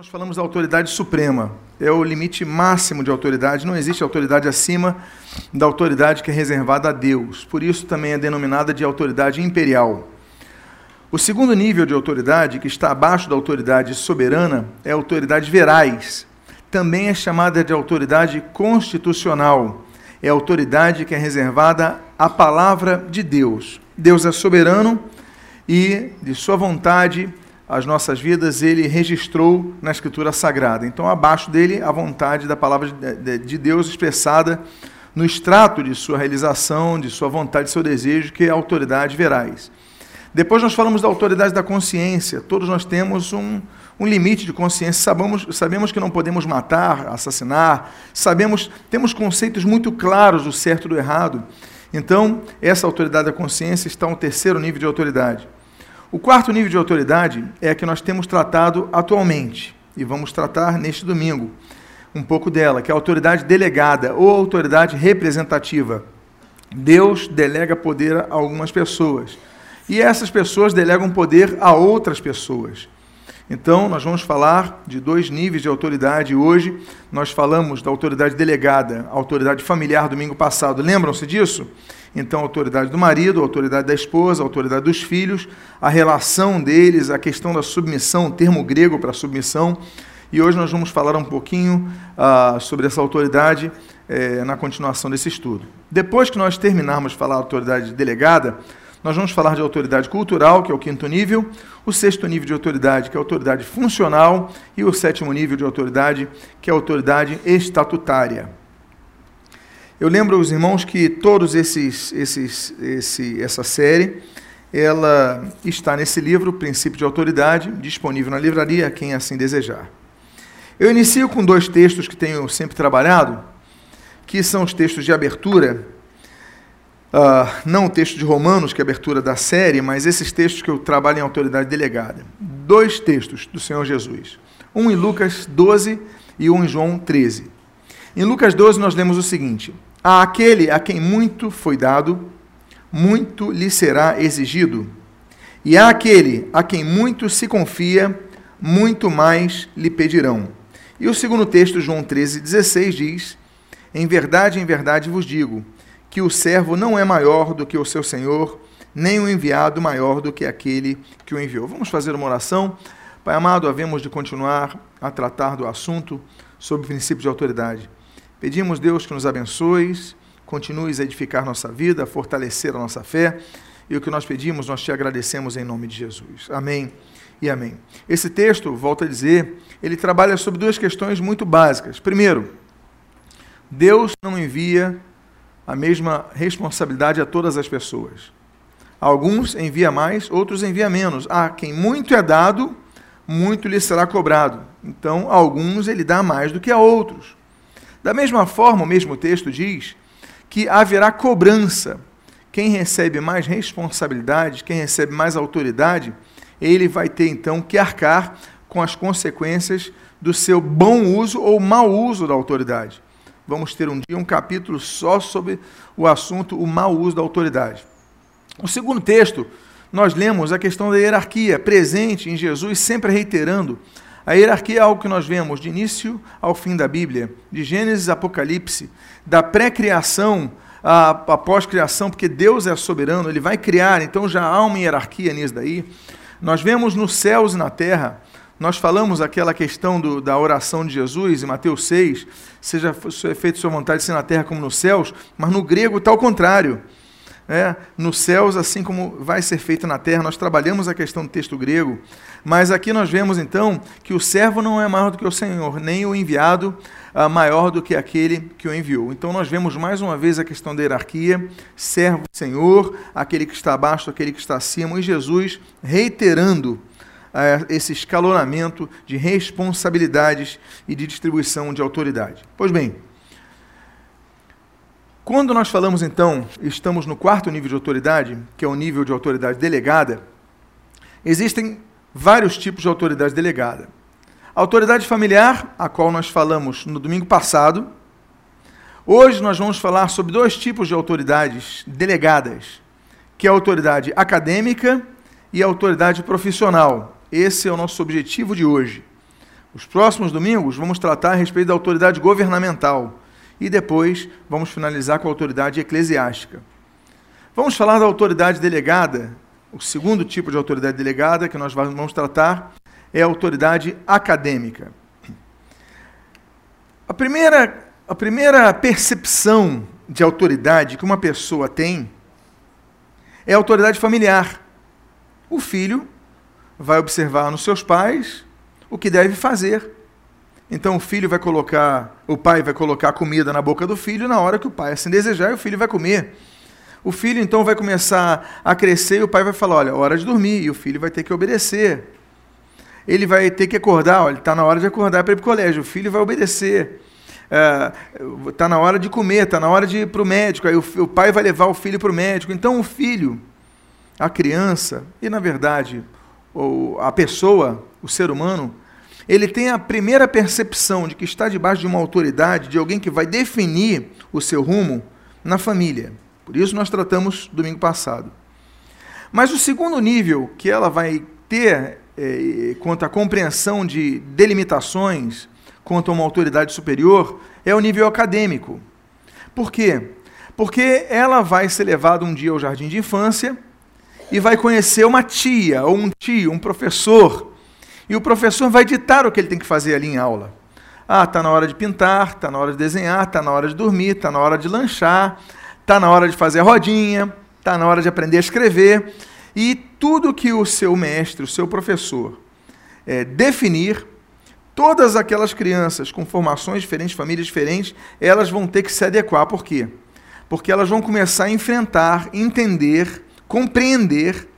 Nós falamos da autoridade suprema. É o limite máximo de autoridade. Não existe autoridade acima da autoridade que é reservada a Deus. Por isso também é denominada de autoridade imperial. O segundo nível de autoridade, que está abaixo da autoridade soberana, é a autoridade verais. Também é chamada de autoridade constitucional. É a autoridade que é reservada à palavra de Deus. Deus é soberano e, de sua vontade, as nossas vidas, ele registrou na Escritura Sagrada. Então, abaixo dele, a vontade da palavra de Deus expressada no extrato de sua realização, de sua vontade, de seu desejo, que é a autoridade verais. Depois nós falamos da autoridade da consciência. Todos nós temos um, um limite de consciência. Sabemos, sabemos que não podemos matar, assassinar. Sabemos, temos conceitos muito claros do certo e do errado. Então, essa autoridade da consciência está no terceiro nível de autoridade. O quarto nível de autoridade é a que nós temos tratado atualmente, e vamos tratar neste domingo um pouco dela, que é a autoridade delegada ou autoridade representativa. Deus delega poder a algumas pessoas, e essas pessoas delegam poder a outras pessoas. Então, nós vamos falar de dois níveis de autoridade. Hoje, nós falamos da autoridade delegada, a autoridade familiar, domingo passado. Lembram-se disso? Então, a autoridade do marido, a autoridade da esposa, a autoridade dos filhos, a relação deles, a questão da submissão, o termo grego para submissão. E hoje nós vamos falar um pouquinho ah, sobre essa autoridade eh, na continuação desse estudo. Depois que nós terminarmos de falar da autoridade delegada, nós vamos falar de autoridade cultural, que é o quinto nível, o sexto nível de autoridade, que é a autoridade funcional, e o sétimo nível de autoridade, que é a autoridade estatutária. Eu lembro aos irmãos que todos esses, esses, esse, essa série, ela está nesse livro, Princípio de Autoridade, disponível na livraria, quem assim desejar. Eu inicio com dois textos que tenho sempre trabalhado, que são os textos de abertura, uh, não o texto de Romanos, que é a abertura da série, mas esses textos que eu trabalho em autoridade delegada. Dois textos do Senhor Jesus. Um em Lucas 12 e um em João 13. Em Lucas 12 nós lemos o seguinte: a aquele a quem muito foi dado, muito lhe será exigido. E a aquele a quem muito se confia, muito mais lhe pedirão. E o segundo texto, João 13,16, diz: Em verdade, em verdade vos digo, que o servo não é maior do que o seu senhor, nem o enviado maior do que aquele que o enviou. Vamos fazer uma oração. Pai amado, havemos de continuar a tratar do assunto sobre o princípio de autoridade. Pedimos, Deus, que nos abençoes, continues a edificar nossa vida, a fortalecer a nossa fé. E o que nós pedimos, nós te agradecemos em nome de Jesus. Amém e amém. Esse texto, volto a dizer, ele trabalha sobre duas questões muito básicas. Primeiro, Deus não envia a mesma responsabilidade a todas as pessoas. Alguns envia mais, outros envia menos. A quem muito é dado, muito lhe será cobrado. Então, a alguns ele dá mais do que a outros. Da mesma forma, o mesmo texto diz que haverá cobrança. Quem recebe mais responsabilidade, quem recebe mais autoridade, ele vai ter então que arcar com as consequências do seu bom uso ou mau uso da autoridade. Vamos ter um dia um capítulo só sobre o assunto o mau uso da autoridade. O segundo texto, nós lemos a questão da hierarquia presente em Jesus, sempre reiterando a hierarquia é algo que nós vemos de início ao fim da Bíblia, de Gênesis a Apocalipse, da pré-criação à, pós-criação, porque Deus é soberano, ele vai criar, então já há uma hierarquia nisso daí. Nós vemos nos céus e na terra, nós falamos aquela questão do, da oração de Jesus em Mateus 6, seja feito sua vontade, se na terra como nos céus, mas no grego está ao contrário. É, nos céus, assim como vai ser feito na terra, nós trabalhamos a questão do texto grego, mas aqui nós vemos então que o servo não é maior do que o Senhor, nem o enviado uh, maior do que aquele que o enviou. Então nós vemos mais uma vez a questão da hierarquia: servo, Senhor, aquele que está abaixo, aquele que está acima, e Jesus reiterando uh, esse escalonamento de responsabilidades e de distribuição de autoridade. Pois bem, quando nós falamos então, estamos no quarto nível de autoridade, que é o nível de autoridade delegada, existem vários tipos de autoridade delegada. A autoridade familiar, a qual nós falamos no domingo passado. Hoje nós vamos falar sobre dois tipos de autoridades delegadas, que é a autoridade acadêmica e a autoridade profissional. Esse é o nosso objetivo de hoje. Os próximos domingos vamos tratar a respeito da autoridade governamental e depois vamos finalizar com a autoridade eclesiástica. Vamos falar da autoridade delegada. O segundo tipo de autoridade delegada que nós vamos tratar é a autoridade acadêmica. A primeira, a primeira percepção de autoridade que uma pessoa tem é a autoridade familiar. O filho vai observar nos seus pais o que deve fazer. Então o filho vai colocar, o pai vai colocar comida na boca do filho na hora que o pai assim desejar, o filho vai comer. O filho então vai começar a crescer e o pai vai falar: olha, hora de dormir, e o filho vai ter que obedecer. Ele vai ter que acordar, olha, está na hora de acordar para ir para o colégio, o filho vai obedecer. Está é, na hora de comer, está na hora de ir para o médico, aí o, o pai vai levar o filho para o médico. Então o filho, a criança, e na verdade a pessoa, o ser humano, ele tem a primeira percepção de que está debaixo de uma autoridade, de alguém que vai definir o seu rumo na família. Por isso nós tratamos domingo passado. Mas o segundo nível que ela vai ter é, quanto à compreensão de delimitações quanto a uma autoridade superior é o nível acadêmico. Por quê? Porque ela vai ser levada um dia ao jardim de infância e vai conhecer uma tia ou um tio, um professor, e o professor vai ditar o que ele tem que fazer ali em aula. Ah, está na hora de pintar, está na hora de desenhar, está na hora de dormir, está na hora de lanchar, está na hora de fazer a rodinha, está na hora de aprender a escrever. E tudo que o seu mestre, o seu professor, é, definir, todas aquelas crianças com formações diferentes, famílias diferentes, elas vão ter que se adequar. Por quê? Porque elas vão começar a enfrentar, entender compreender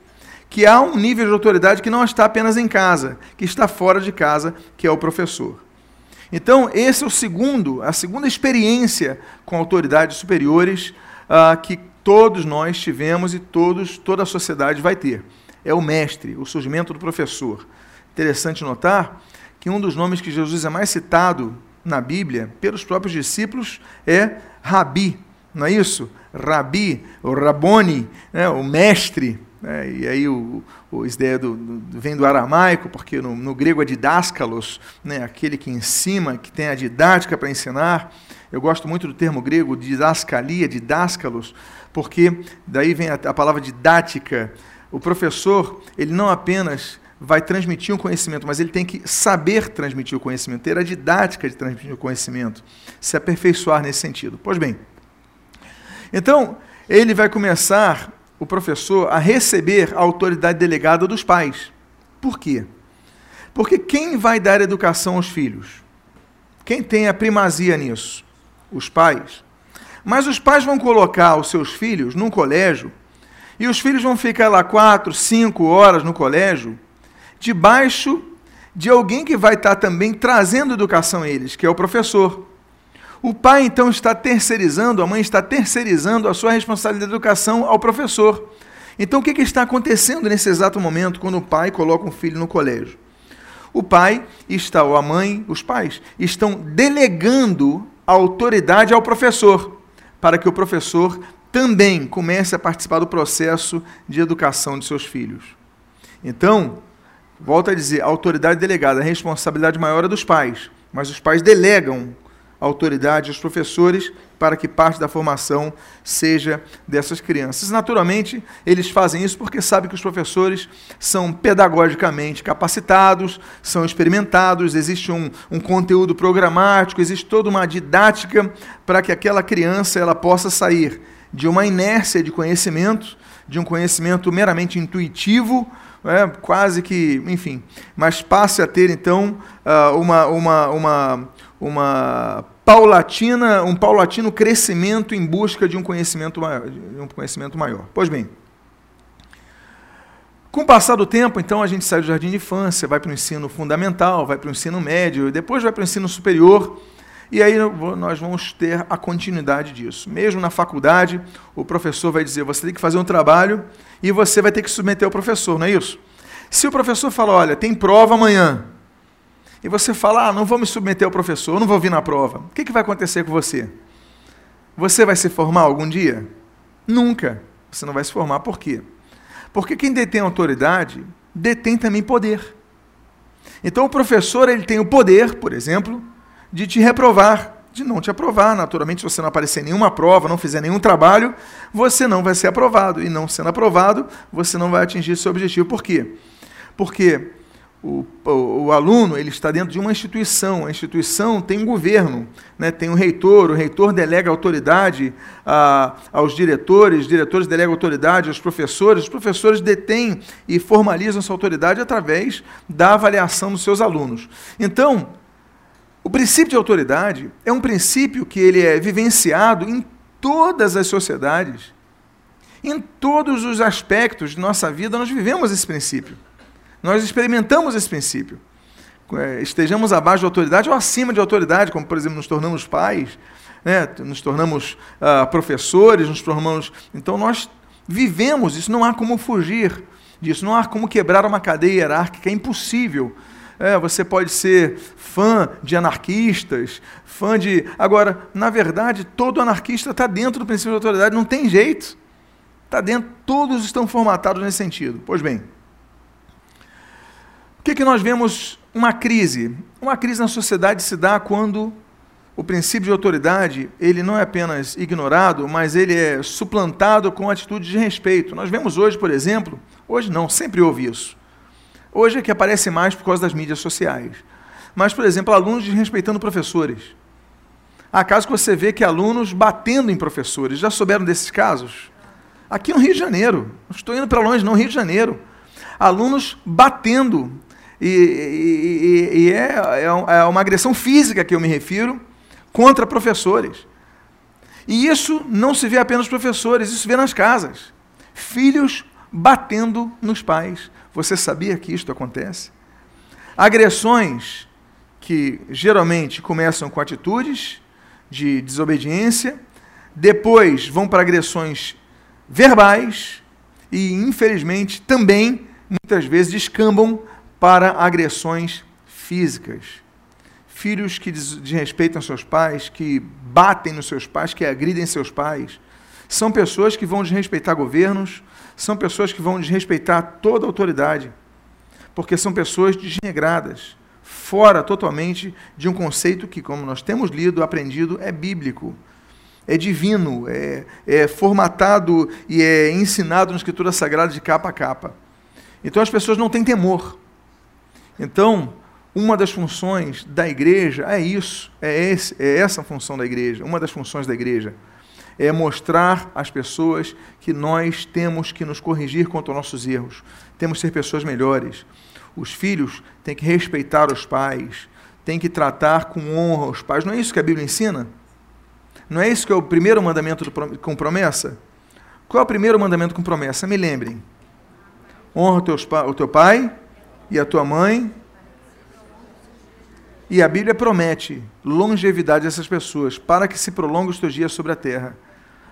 que há um nível de autoridade que não está apenas em casa, que está fora de casa, que é o professor. Então, esse é o segundo, a segunda experiência com autoridades superiores uh, que todos nós tivemos e todos, toda a sociedade vai ter. É o mestre, o surgimento do professor. Interessante notar que um dos nomes que Jesus é mais citado na Bíblia pelos próprios discípulos é Rabi, não é isso? Rabi, o Raboni, né, o mestre, né, e aí o, o ideia do, do, vem do aramaico, porque no, no grego é didáscalos, né, aquele que ensina, que tem a didática para ensinar. Eu gosto muito do termo grego didascalia, didáscalos, porque daí vem a, a palavra didática. O professor, ele não apenas vai transmitir um conhecimento, mas ele tem que saber transmitir o conhecimento, ter a didática de transmitir o conhecimento, se aperfeiçoar nesse sentido. Pois bem, então, ele vai começar, o professor, a receber a autoridade delegada dos pais. Por quê? Porque quem vai dar educação aos filhos? Quem tem a primazia nisso? Os pais. Mas os pais vão colocar os seus filhos num colégio e os filhos vão ficar lá quatro, cinco horas no colégio, debaixo de alguém que vai estar também trazendo educação a eles, que é o professor. O pai então está terceirizando, a mãe está terceirizando a sua responsabilidade de educação ao professor. Então o que, que está acontecendo nesse exato momento quando o pai coloca um filho no colégio? O pai está, ou a mãe, os pais, estão delegando a autoridade ao professor, para que o professor também comece a participar do processo de educação de seus filhos. Então, volto a dizer, autoridade delegada, a responsabilidade maior é dos pais, mas os pais delegam autoridade professores para que parte da formação seja dessas crianças. Naturalmente, eles fazem isso porque sabem que os professores são pedagogicamente capacitados, são experimentados, existe um, um conteúdo programático, existe toda uma didática para que aquela criança ela possa sair de uma inércia de conhecimento, de um conhecimento meramente intuitivo, é, quase que, enfim, mas passe a ter então ah, uma, uma, uma, uma paulatina, um paulatino crescimento em busca de um conhecimento maior, um conhecimento maior. Pois bem, com o passar do tempo, então, a gente sai do jardim de infância, vai para o ensino fundamental, vai para o ensino médio, depois vai para o ensino superior, e aí nós vamos ter a continuidade disso. Mesmo na faculdade, o professor vai dizer: você tem que fazer um trabalho e você vai ter que submeter ao professor, não é isso? Se o professor fala: olha, tem prova amanhã, e você fala, ah, não vou me submeter ao professor, não vou vir na prova, o que, que vai acontecer com você? Você vai se formar algum dia? Nunca. Você não vai se formar. Por quê? Porque quem detém autoridade detém também poder. Então o professor ele tem o poder, por exemplo, de te reprovar, de não te aprovar. Naturalmente, se você não aparecer em nenhuma prova, não fizer nenhum trabalho, você não vai ser aprovado. E não sendo aprovado, você não vai atingir seu objetivo. Por quê? Porque o, o, o, aluno ele está dentro de uma instituição, a instituição tem um governo, né? tem um reitor, o reitor delega autoridade a, aos diretores, os diretores delegam autoridade aos professores, os professores detêm e formalizam essa autoridade através da avaliação dos seus alunos. Então, o princípio de autoridade é um princípio que ele é vivenciado em todas as sociedades, em todos os aspectos de nossa vida, nós vivemos esse princípio. Nós experimentamos esse princípio. É, estejamos abaixo de autoridade ou acima de autoridade, como, por exemplo, nos tornamos pais, né? nos tornamos uh, professores, nos tornamos. Então, nós vivemos isso, não há como fugir disso, não há como quebrar uma cadeia hierárquica, é impossível. É, você pode ser fã de anarquistas, fã de. Agora, na verdade, todo anarquista está dentro do princípio de autoridade, não tem jeito. Está dentro, todos estão formatados nesse sentido. Pois bem, o que, que nós vemos? Uma crise. Uma crise na sociedade se dá quando o princípio de autoridade ele não é apenas ignorado, mas ele é suplantado com atitude de respeito. Nós vemos hoje, por exemplo, hoje não, sempre houve isso. Hoje é que aparece mais por causa das mídias sociais. Mas, por exemplo, alunos desrespeitando professores. Há casos que você vê que alunos batendo em professores. Já souberam desses casos? Aqui no Rio de Janeiro. Não estou indo para longe, não, Rio de Janeiro. Alunos batendo e, e, e é, é, é uma agressão física que eu me refiro contra professores. E isso não se vê apenas professores, isso se vê nas casas. Filhos batendo nos pais. Você sabia que isto acontece? Agressões que geralmente começam com atitudes de desobediência, depois vão para agressões verbais e, infelizmente, também muitas vezes descambam para agressões físicas. Filhos que desrespeitam seus pais, que batem nos seus pais, que agridem seus pais. São pessoas que vão desrespeitar governos, são pessoas que vão desrespeitar toda autoridade, porque são pessoas desregradas, fora totalmente de um conceito que, como nós temos lido, aprendido, é bíblico, é divino, é, é formatado e é ensinado na Escritura Sagrada de capa a capa. Então as pessoas não têm temor. Então, uma das funções da igreja é isso, é, esse, é essa a função da igreja, uma das funções da igreja. É mostrar às pessoas que nós temos que nos corrigir quanto aos nossos erros, temos que ser pessoas melhores. Os filhos têm que respeitar os pais, têm que tratar com honra os pais. Não é isso que a Bíblia ensina? Não é isso que é o primeiro mandamento com promessa? Qual é o primeiro mandamento com promessa? Me lembrem. Honra o teu pai e a tua mãe. E a Bíblia promete longevidade a essas pessoas, para que se prolongue os teus dias sobre a terra.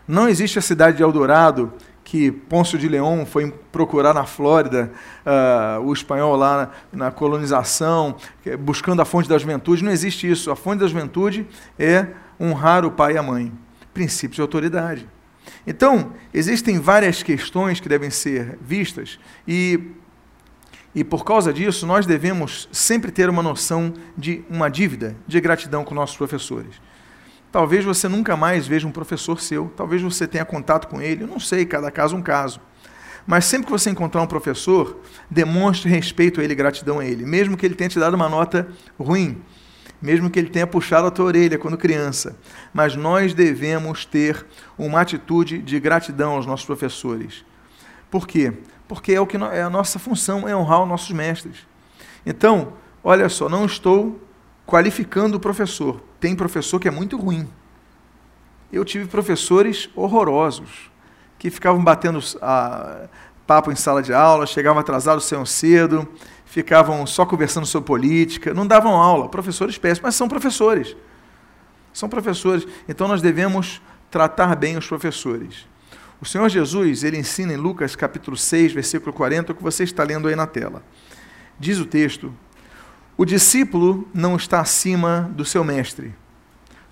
Não existe a cidade de Eldorado, que Pôncio de Leão foi procurar na Flórida, uh, o espanhol lá na, na colonização, buscando a fonte da juventude. Não existe isso. A fonte da juventude é honrar o pai e a mãe. Princípios de autoridade. Então, existem várias questões que devem ser vistas e e por causa disso, nós devemos sempre ter uma noção de uma dívida de gratidão com nossos professores. Talvez você nunca mais veja um professor seu, talvez você tenha contato com ele, eu não sei, cada caso um caso. Mas sempre que você encontrar um professor, demonstre respeito a ele, gratidão a ele, mesmo que ele tenha te dado uma nota ruim, mesmo que ele tenha puxado a tua orelha quando criança. Mas nós devemos ter uma atitude de gratidão aos nossos professores. Por quê? Porque é o que é a nossa função, é honrar os nossos mestres. Então, olha só, não estou qualificando o professor. Tem professor que é muito ruim. Eu tive professores horrorosos, que ficavam batendo a, papo em sala de aula, chegavam atrasados, saiam cedo, ficavam só conversando sobre política, não davam aula. Professores péssimos, mas são professores. São professores. Então nós devemos tratar bem os professores. O Senhor Jesus, ele ensina em Lucas capítulo 6, versículo 40, o que você está lendo aí na tela. Diz o texto: O discípulo não está acima do seu mestre.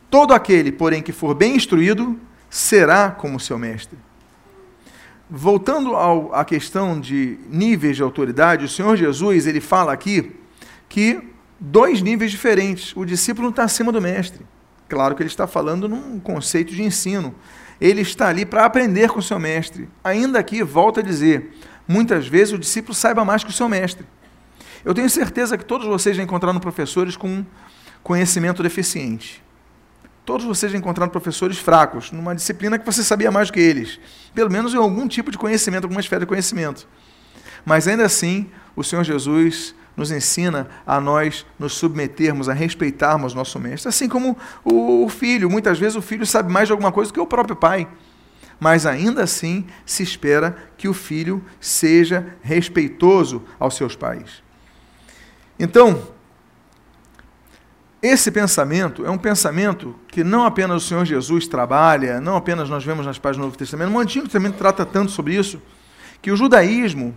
Todo aquele, porém, que for bem instruído, será como seu mestre. Voltando ao, à questão de níveis de autoridade, o Senhor Jesus, ele fala aqui que dois níveis diferentes. O discípulo não está acima do mestre. Claro que ele está falando num conceito de ensino. Ele está ali para aprender com o seu mestre. Ainda aqui, volto a dizer, muitas vezes o discípulo saiba mais que o seu mestre. Eu tenho certeza que todos vocês já encontraram professores com conhecimento deficiente. Todos vocês já encontraram professores fracos, numa disciplina que você sabia mais do que eles. Pelo menos em algum tipo de conhecimento, alguma esfera de conhecimento. Mas ainda assim, o Senhor Jesus nos ensina a nós nos submetermos, a respeitarmos nosso mestre. Assim como o filho, muitas vezes o filho sabe mais de alguma coisa que o próprio pai. Mas ainda assim se espera que o filho seja respeitoso aos seus pais. Então, esse pensamento é um pensamento que não apenas o Senhor Jesus trabalha, não apenas nós vemos nas páginas do Novo Testamento, o Antigo Testamento trata tanto sobre isso, que o judaísmo,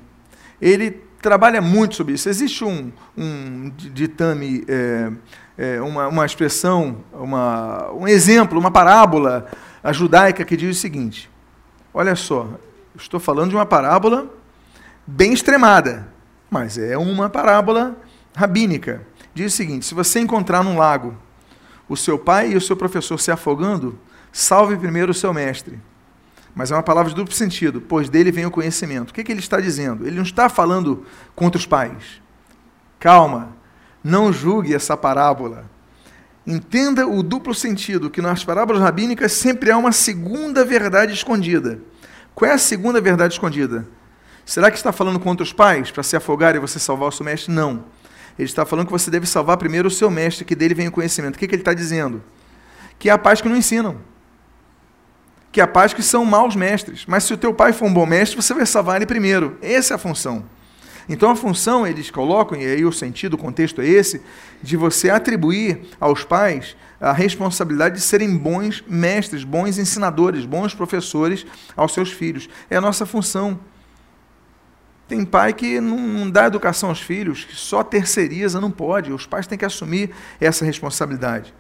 ele trabalha muito sobre isso. Existe um, um ditame, é, é, uma, uma expressão, uma, um exemplo, uma parábola judaica que diz o seguinte: olha só, estou falando de uma parábola bem extremada, mas é uma parábola rabínica. Diz o seguinte: se você encontrar num lago o seu pai e o seu professor se afogando, salve primeiro o seu mestre mas é uma palavra de duplo sentido, pois dele vem o conhecimento. O que, que ele está dizendo? Ele não está falando contra os pais. Calma, não julgue essa parábola. Entenda o duplo sentido, que nas parábolas rabínicas sempre há uma segunda verdade escondida. Qual é a segunda verdade escondida? Será que está falando contra os pais para se afogar e você salvar o seu mestre? Não. Ele está falando que você deve salvar primeiro o seu mestre, que dele vem o conhecimento. O que, que ele está dizendo? Que há pais que não ensinam que há pais que são maus mestres. Mas se o teu pai for um bom mestre, você vai salvar ele primeiro. Essa é a função. Então a função, eles colocam, e aí o sentido, o contexto é esse, de você atribuir aos pais a responsabilidade de serem bons mestres, bons ensinadores, bons professores aos seus filhos. É a nossa função. Tem pai que não dá educação aos filhos, que só terceiriza, não pode. Os pais têm que assumir essa responsabilidade.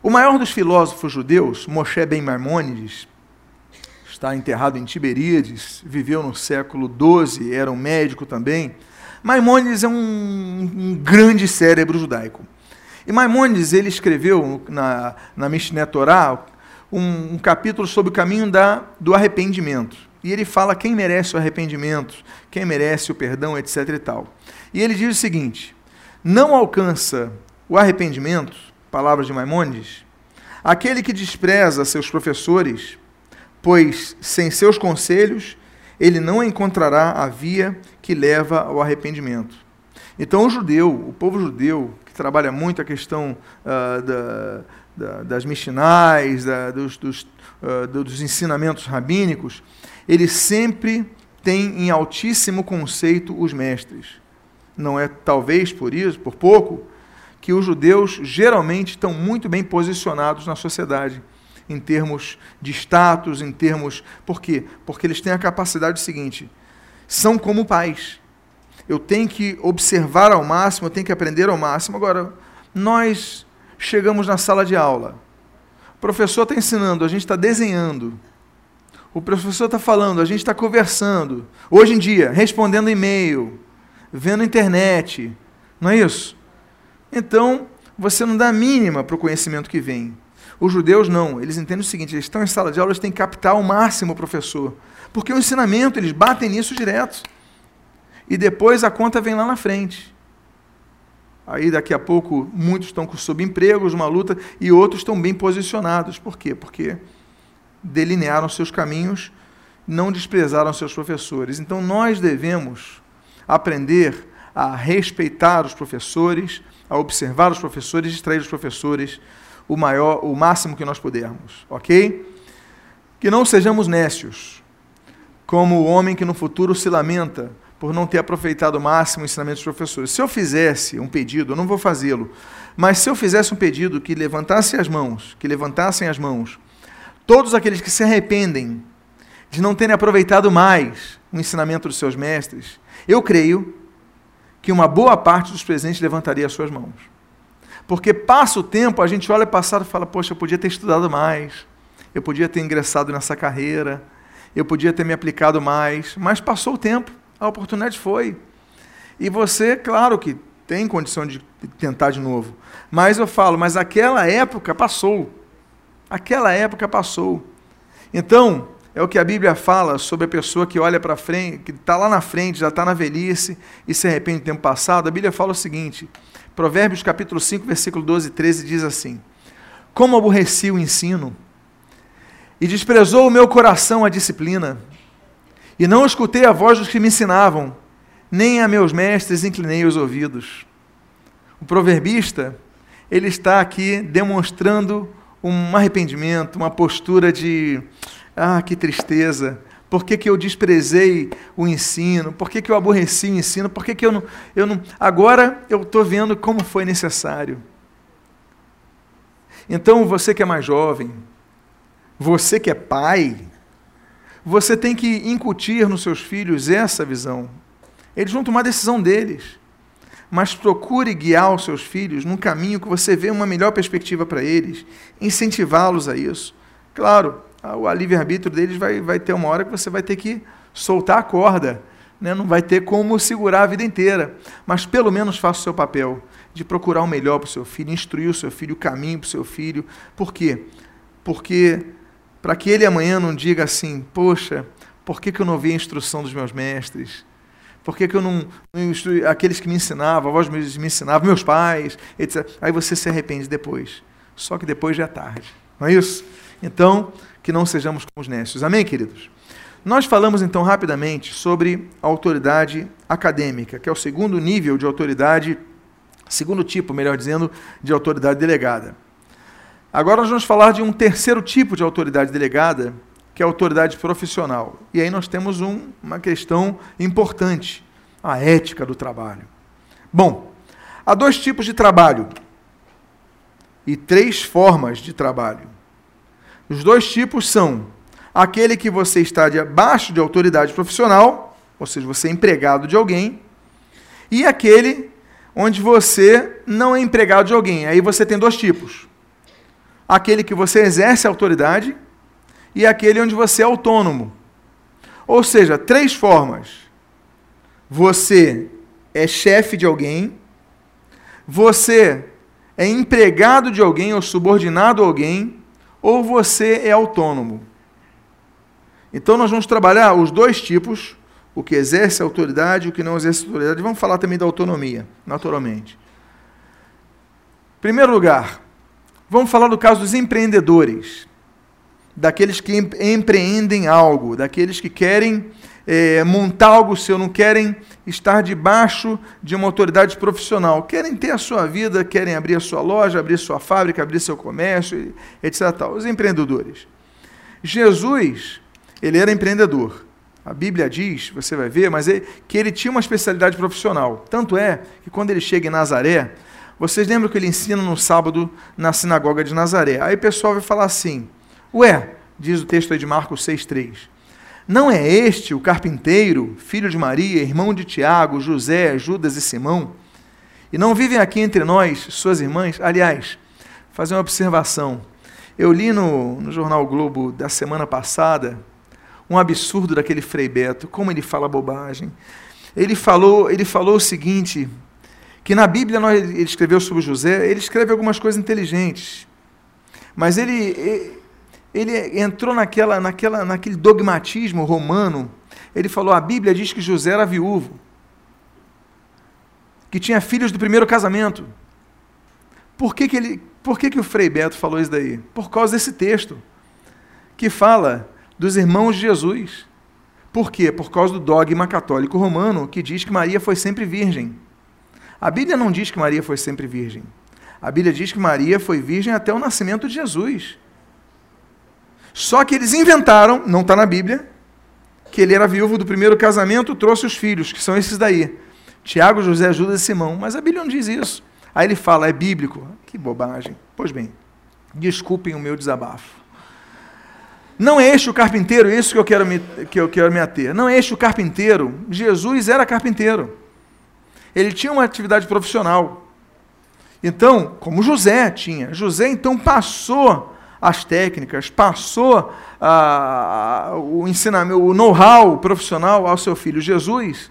O maior dos filósofos judeus, Moshe Ben Maimônides, está enterrado em Tiberíades, viveu no século XII, era um médico também. Maimônides é um, um grande cérebro judaico. E Maimônides ele escreveu na, na Mishneh Torah um, um, capítulo sobre o caminho da, do arrependimento. E ele fala quem merece o arrependimento, quem merece o perdão, etc. e tal. E ele diz o seguinte: não alcança o arrependimento palavras de Maimônides, aquele que despreza seus professores, pois sem seus conselhos ele não encontrará a via que leva ao arrependimento. Então, o judeu, o povo judeu, que trabalha muito a questão uh, da, da, das missionais, da, dos, dos, uh, dos ensinamentos rabínicos, ele sempre tem em altíssimo conceito os mestres. Não é talvez por isso, por pouco, que os judeus geralmente estão muito bem posicionados na sociedade, em termos de status, em termos. Por quê? Porque eles têm a capacidade seguinte: são como pais. Eu tenho que observar ao máximo, eu tenho que aprender ao máximo. Agora, nós chegamos na sala de aula, o professor está ensinando, a gente está desenhando. O professor está falando, a gente está conversando. Hoje em dia, respondendo e-mail, vendo internet. Não é isso? Então, você não dá a mínima para o conhecimento que vem. Os judeus não, eles entendem o seguinte: eles estão em sala de aula, eles têm que captar ao máximo o professor. Porque o ensinamento, eles batem nisso direto. E depois a conta vem lá na frente. Aí daqui a pouco muitos estão com subempregos, uma luta, e outros estão bem posicionados. Por quê? Porque delinearam seus caminhos, não desprezaram seus professores. Então nós devemos aprender a respeitar os professores, a observar os professores, extrair os professores o maior, o máximo que nós pudermos, ok? Que não sejamos nécios, como o homem que no futuro se lamenta por não ter aproveitado o máximo o ensinamento dos professores. Se eu fizesse um pedido, eu não vou fazê-lo, mas se eu fizesse um pedido que levantasse as mãos, que levantassem as mãos, todos aqueles que se arrependem de não terem aproveitado mais o ensinamento dos seus mestres, eu creio que uma boa parte dos presentes levantaria as suas mãos. Porque passa o tempo, a gente olha passado e fala: Poxa, eu podia ter estudado mais, eu podia ter ingressado nessa carreira, eu podia ter me aplicado mais, mas passou o tempo, a oportunidade foi. E você, claro que tem condição de tentar de novo. Mas eu falo, mas aquela época passou. Aquela época passou. Então, é o que a Bíblia fala sobre a pessoa que olha para frente, que está lá na frente, já está na velhice e se arrepende do tempo passado. A Bíblia fala o seguinte: Provérbios capítulo 5, versículo 12 e 13 diz assim: Como aborreci o ensino, e desprezou o meu coração a disciplina, e não escutei a voz dos que me ensinavam, nem a meus mestres inclinei os ouvidos. O proverbista, ele está aqui demonstrando um arrependimento, uma postura de ah, que tristeza. Por que, que eu desprezei o ensino? Por que, que eu aborreci o ensino? Por que, que eu não. Eu não... Agora eu estou vendo como foi necessário. Então, você que é mais jovem, você que é pai, você tem que incutir nos seus filhos essa visão. Eles vão tomar a decisão deles. Mas procure guiar os seus filhos num caminho que você vê uma melhor perspectiva para eles, incentivá-los a isso. Claro, o livre-arbítrio deles vai, vai ter uma hora que você vai ter que soltar a corda. Né? Não vai ter como segurar a vida inteira. Mas pelo menos faça o seu papel de procurar o melhor para o seu filho, instruir o seu filho, o caminho para o seu filho. Por quê? Porque para que ele amanhã não diga assim, poxa, por que, que eu não vi a instrução dos meus mestres? Por que, que eu não, não instrui aqueles que me ensinavam, avós me ensinavam, meus pais, etc. Aí você se arrepende depois. Só que depois já é tarde. Não é isso? Então, que não sejamos como os nécios. Amém, queridos? Nós falamos então rapidamente sobre a autoridade acadêmica, que é o segundo nível de autoridade, segundo tipo, melhor dizendo, de autoridade delegada. Agora nós vamos falar de um terceiro tipo de autoridade delegada, que é a autoridade profissional. E aí nós temos um, uma questão importante, a ética do trabalho. Bom, há dois tipos de trabalho e três formas de trabalho. Os dois tipos são aquele que você está debaixo de autoridade profissional, ou seja, você é empregado de alguém, e aquele onde você não é empregado de alguém. Aí você tem dois tipos. Aquele que você exerce autoridade e aquele onde você é autônomo. Ou seja, três formas. Você é chefe de alguém, você é empregado de alguém ou subordinado a alguém, ou você é autônomo. Então nós vamos trabalhar os dois tipos, o que exerce autoridade e o que não exerce autoridade. Vamos falar também da autonomia, naturalmente. Em primeiro lugar, vamos falar do caso dos empreendedores, daqueles que empreendem algo, daqueles que querem é, montar algo seu, não querem estar debaixo de uma autoridade profissional. Querem ter a sua vida, querem abrir a sua loja, abrir sua fábrica, abrir seu comércio, etc. Os empreendedores. Jesus, ele era empreendedor. A Bíblia diz, você vai ver, mas é que ele tinha uma especialidade profissional. Tanto é que quando ele chega em Nazaré, vocês lembram que ele ensina no sábado na sinagoga de Nazaré. Aí o pessoal vai falar assim: Ué, diz o texto aí de Marcos 6,3. Não é este o carpinteiro, filho de Maria, irmão de Tiago, José, Judas e Simão? E não vivem aqui entre nós, suas irmãs? Aliás, fazer uma observação. Eu li no, no jornal Globo da semana passada um absurdo daquele Frei Beto, como ele fala bobagem. Ele falou, ele falou o seguinte, que na Bíblia nós, ele escreveu sobre José, ele escreve algumas coisas inteligentes. Mas ele, ele entrou naquela, naquela, naquele dogmatismo romano. Ele falou: a Bíblia diz que José era viúvo, que tinha filhos do primeiro casamento. Por que, que, ele, por que, que o Frei Beto falou isso daí? Por causa desse texto, que fala dos irmãos de Jesus. Por quê? Por causa do dogma católico romano que diz que Maria foi sempre virgem. A Bíblia não diz que Maria foi sempre virgem. A Bíblia diz que Maria foi virgem até o nascimento de Jesus. Só que eles inventaram, não está na Bíblia, que ele era viúvo do primeiro casamento, trouxe os filhos, que são esses daí. Tiago, José, Judas e Simão. Mas a Bíblia não diz isso. Aí ele fala, é bíblico. Que bobagem. Pois bem, desculpem o meu desabafo. Não é este o carpinteiro, isso que eu quero me, que eu quero me ater. Não é este o carpinteiro. Jesus era carpinteiro. Ele tinha uma atividade profissional. Então, como José tinha. José então passou as técnicas, passou ah, o ensinamento, o know-how profissional ao seu filho Jesus,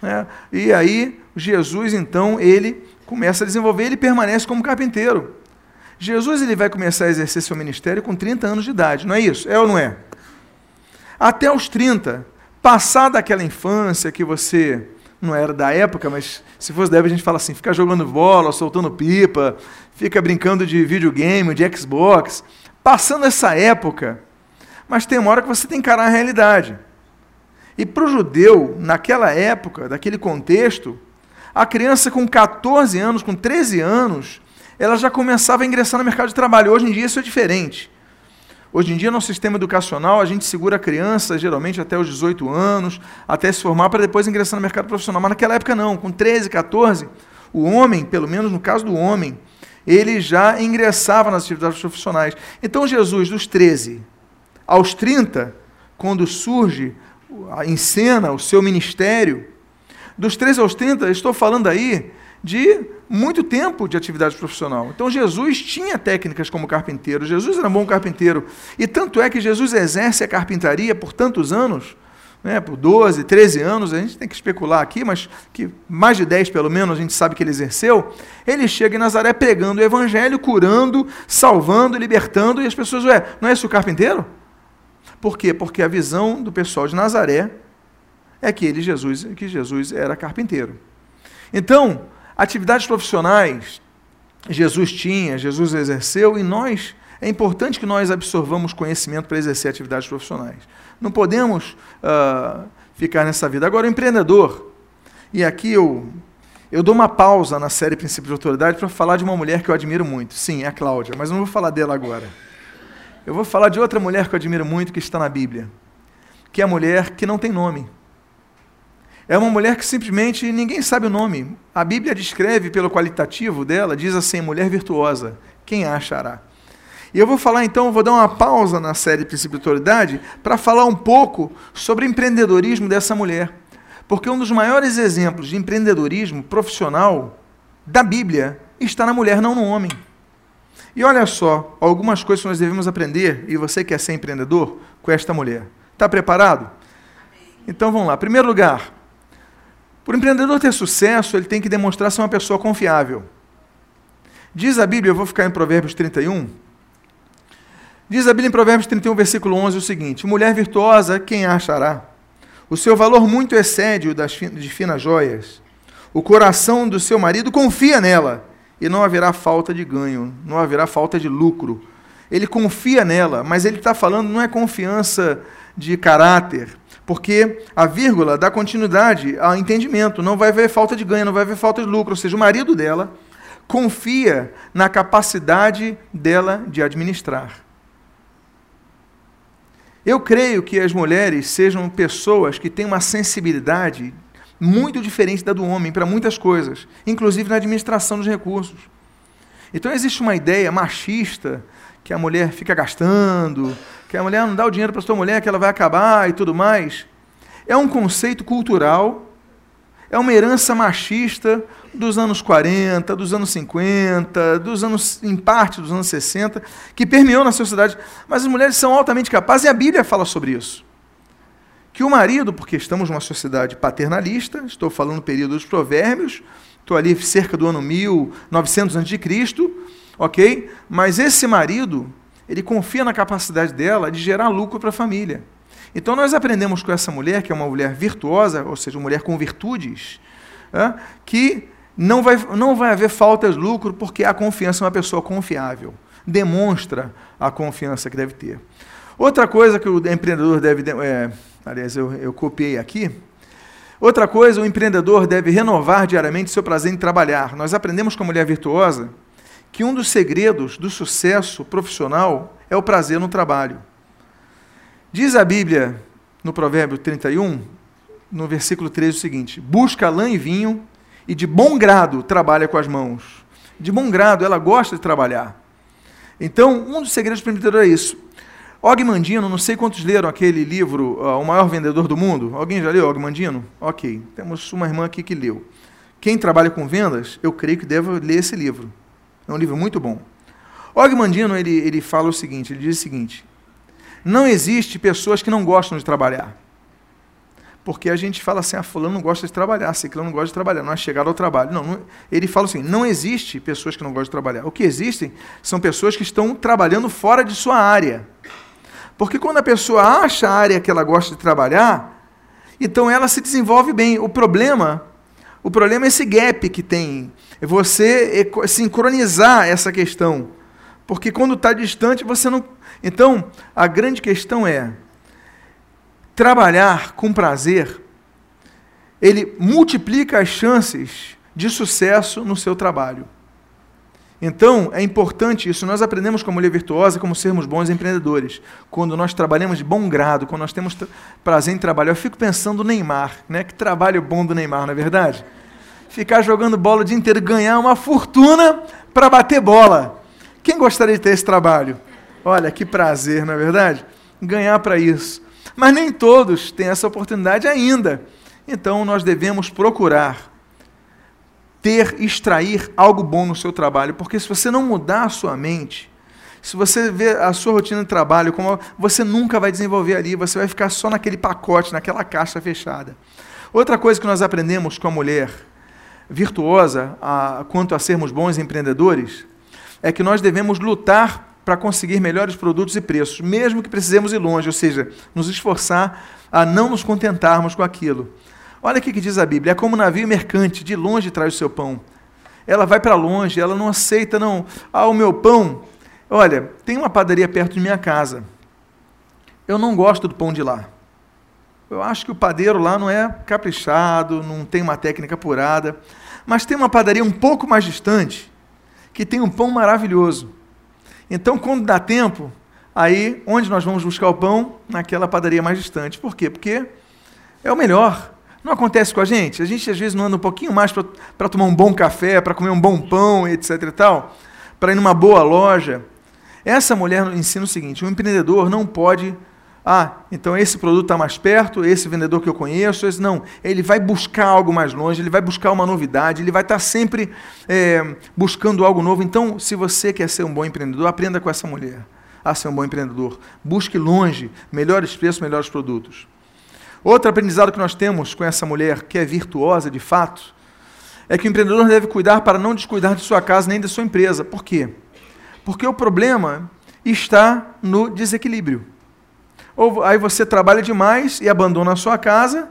né? e aí Jesus então ele começa a desenvolver, ele permanece como carpinteiro. Jesus ele vai começar a exercer seu ministério com 30 anos de idade, não é isso? É ou não é? Até os 30, passada aquela infância que você não era da época, mas se fosse época a gente fala assim, fica jogando bola, soltando pipa, fica brincando de videogame, de Xbox, passando essa época, mas tem uma hora que você tem que encarar a realidade. E para o judeu, naquela época, daquele contexto, a criança com 14 anos, com 13 anos, ela já começava a ingressar no mercado de trabalho. Hoje em dia isso é diferente. Hoje em dia, no sistema educacional, a gente segura a criança, geralmente até os 18 anos, até se formar, para depois ingressar no mercado profissional. Mas naquela época não, com 13, 14, o homem, pelo menos no caso do homem, ele já ingressava nas atividades profissionais. Então Jesus, dos 13 aos 30, quando surge em cena o seu ministério, dos 13 aos 30, estou falando aí de muito tempo de atividade profissional. Então Jesus tinha técnicas como carpinteiro, Jesus era um bom carpinteiro. E tanto é que Jesus exerce a carpintaria por tantos anos, né, por 12, 13 anos, a gente tem que especular aqui, mas que mais de 10 pelo menos a gente sabe que ele exerceu. Ele chega em Nazaré pregando o evangelho, curando, salvando, libertando, e as pessoas, ué, não é esse o carpinteiro? Por quê? Porque a visão do pessoal de Nazaré é que ele, Jesus, que Jesus era carpinteiro. Então, atividades profissionais, Jesus tinha, Jesus exerceu, e nós, é importante que nós absorvamos conhecimento para exercer atividades profissionais. Não podemos uh, ficar nessa vida. Agora, o empreendedor, e aqui eu, eu dou uma pausa na série Princípios de Autoridade para falar de uma mulher que eu admiro muito. Sim, é a Cláudia, mas não vou falar dela agora. Eu vou falar de outra mulher que eu admiro muito, que está na Bíblia, que é a mulher que não tem nome. É uma mulher que simplesmente ninguém sabe o nome. A Bíblia descreve pelo qualitativo dela, diz assim: mulher virtuosa. Quem achará? E eu vou falar então, vou dar uma pausa na série Princípio de Autoridade para falar um pouco sobre empreendedorismo dessa mulher. Porque um dos maiores exemplos de empreendedorismo profissional da Bíblia está na mulher, não no homem. E olha só, algumas coisas que nós devemos aprender, e você quer ser empreendedor, com esta mulher. Está preparado? Então vamos lá. Primeiro lugar, para o empreendedor ter sucesso, ele tem que demonstrar ser uma pessoa confiável. Diz a Bíblia, eu vou ficar em Provérbios 31. Diz a Bíblia em Provérbios 31, versículo 11, o seguinte: Mulher virtuosa, quem a achará? O seu valor muito excede o das de finas joias. O coração do seu marido confia nela, e não haverá falta de ganho, não haverá falta de lucro. Ele confia nela, mas ele está falando não é confiança de caráter, porque a vírgula dá continuidade ao entendimento, não vai haver falta de ganho, não vai haver falta de lucro, ou seja, o marido dela confia na capacidade dela de administrar. Eu creio que as mulheres sejam pessoas que têm uma sensibilidade muito diferente da do homem para muitas coisas, inclusive na administração dos recursos. Então existe uma ideia machista que a mulher fica gastando, que a mulher não dá o dinheiro para sua mulher, que ela vai acabar e tudo mais. É um conceito cultural, é uma herança machista dos anos 40, dos anos 50, dos anos, em parte dos anos 60, que permeou na sociedade. Mas as mulheres são altamente capazes e a Bíblia fala sobre isso. Que o marido, porque estamos numa sociedade paternalista, estou falando do período dos provérbios, estou ali cerca do ano 1900 a.C., ok? Mas esse marido, ele confia na capacidade dela de gerar lucro para a família. Então nós aprendemos com essa mulher, que é uma mulher virtuosa, ou seja, uma mulher com virtudes, que não vai, não vai haver faltas de lucro, porque a confiança é uma pessoa confiável. Demonstra a confiança que deve ter. Outra coisa que o empreendedor deve. É, aliás, eu, eu copiei aqui. Outra coisa, o empreendedor deve renovar diariamente seu prazer em trabalhar. Nós aprendemos com a mulher virtuosa que um dos segredos do sucesso profissional é o prazer no trabalho. Diz a Bíblia no Provérbio 31, no versículo 13, o seguinte: Busca lã e vinho, e de bom grado trabalha com as mãos. De bom grado, ela gosta de trabalhar. Então, um dos segredos do empreendedor é isso. Og Mandino, não sei quantos leram aquele livro, uh, O Maior Vendedor do Mundo. Alguém já leu Og Mandino? Ok, temos uma irmã aqui que leu. Quem trabalha com vendas, eu creio que deve ler esse livro. É um livro muito bom. Og Mandino, ele, ele fala o seguinte, ele diz o seguinte, não existe pessoas que não gostam de trabalhar. Porque a gente fala assim, ah, fulano não gosta de trabalhar, ciclano não gosta de trabalhar, não é chegado ao trabalho. Não, não, ele fala assim, não existe pessoas que não gostam de trabalhar. O que existem são pessoas que estão trabalhando fora de sua área. Porque quando a pessoa acha a área que ela gosta de trabalhar, então ela se desenvolve bem. O problema, o problema é esse gap que tem, é você sincronizar essa questão. Porque quando está distante, você não. Então, a grande questão é trabalhar com prazer, ele multiplica as chances de sucesso no seu trabalho. Então, é importante isso. Nós aprendemos como mulher virtuosa, como sermos bons empreendedores. Quando nós trabalhamos de bom grado, quando nós temos prazer em trabalhar. Eu fico pensando no Neymar, né? Que trabalho bom do Neymar, não é verdade? Ficar jogando bola o dia inteiro, ganhar uma fortuna para bater bola. Quem gostaria de ter esse trabalho? Olha, que prazer, não é verdade? Ganhar para isso. Mas nem todos têm essa oportunidade ainda. Então nós devemos procurar ter, extrair algo bom no seu trabalho, porque se você não mudar a sua mente, se você vê a sua rotina de trabalho, como você nunca vai desenvolver ali, você vai ficar só naquele pacote, naquela caixa fechada. Outra coisa que nós aprendemos com a mulher virtuosa a, quanto a sermos bons empreendedores é que nós devemos lutar para conseguir melhores produtos e preços, mesmo que precisemos ir longe, ou seja, nos esforçar a não nos contentarmos com aquilo. Olha o que diz a Bíblia: é como um navio mercante, de longe traz o seu pão. Ela vai para longe, ela não aceita, não. Ah, o meu pão. Olha, tem uma padaria perto de minha casa. Eu não gosto do pão de lá. Eu acho que o padeiro lá não é caprichado, não tem uma técnica apurada. Mas tem uma padaria um pouco mais distante que tem um pão maravilhoso. Então, quando dá tempo, aí onde nós vamos buscar o pão? Naquela padaria mais distante. Por quê? Porque é o melhor. Não acontece com a gente? A gente às vezes não anda um pouquinho mais para tomar um bom café, para comer um bom pão, etc e tal, para ir numa boa loja. Essa mulher ensina o seguinte: um empreendedor não pode. Ah, então esse produto está mais perto, esse vendedor que eu conheço, esse não. Ele vai buscar algo mais longe, ele vai buscar uma novidade, ele vai estar tá sempre é, buscando algo novo. Então, se você quer ser um bom empreendedor, aprenda com essa mulher a ser um bom empreendedor. Busque longe melhores preços, melhores produtos. Outro aprendizado que nós temos com essa mulher, que é virtuosa de fato, é que o empreendedor deve cuidar para não descuidar de sua casa nem da sua empresa. Por quê? Porque o problema está no desequilíbrio. Ou aí você trabalha demais e abandona a sua casa,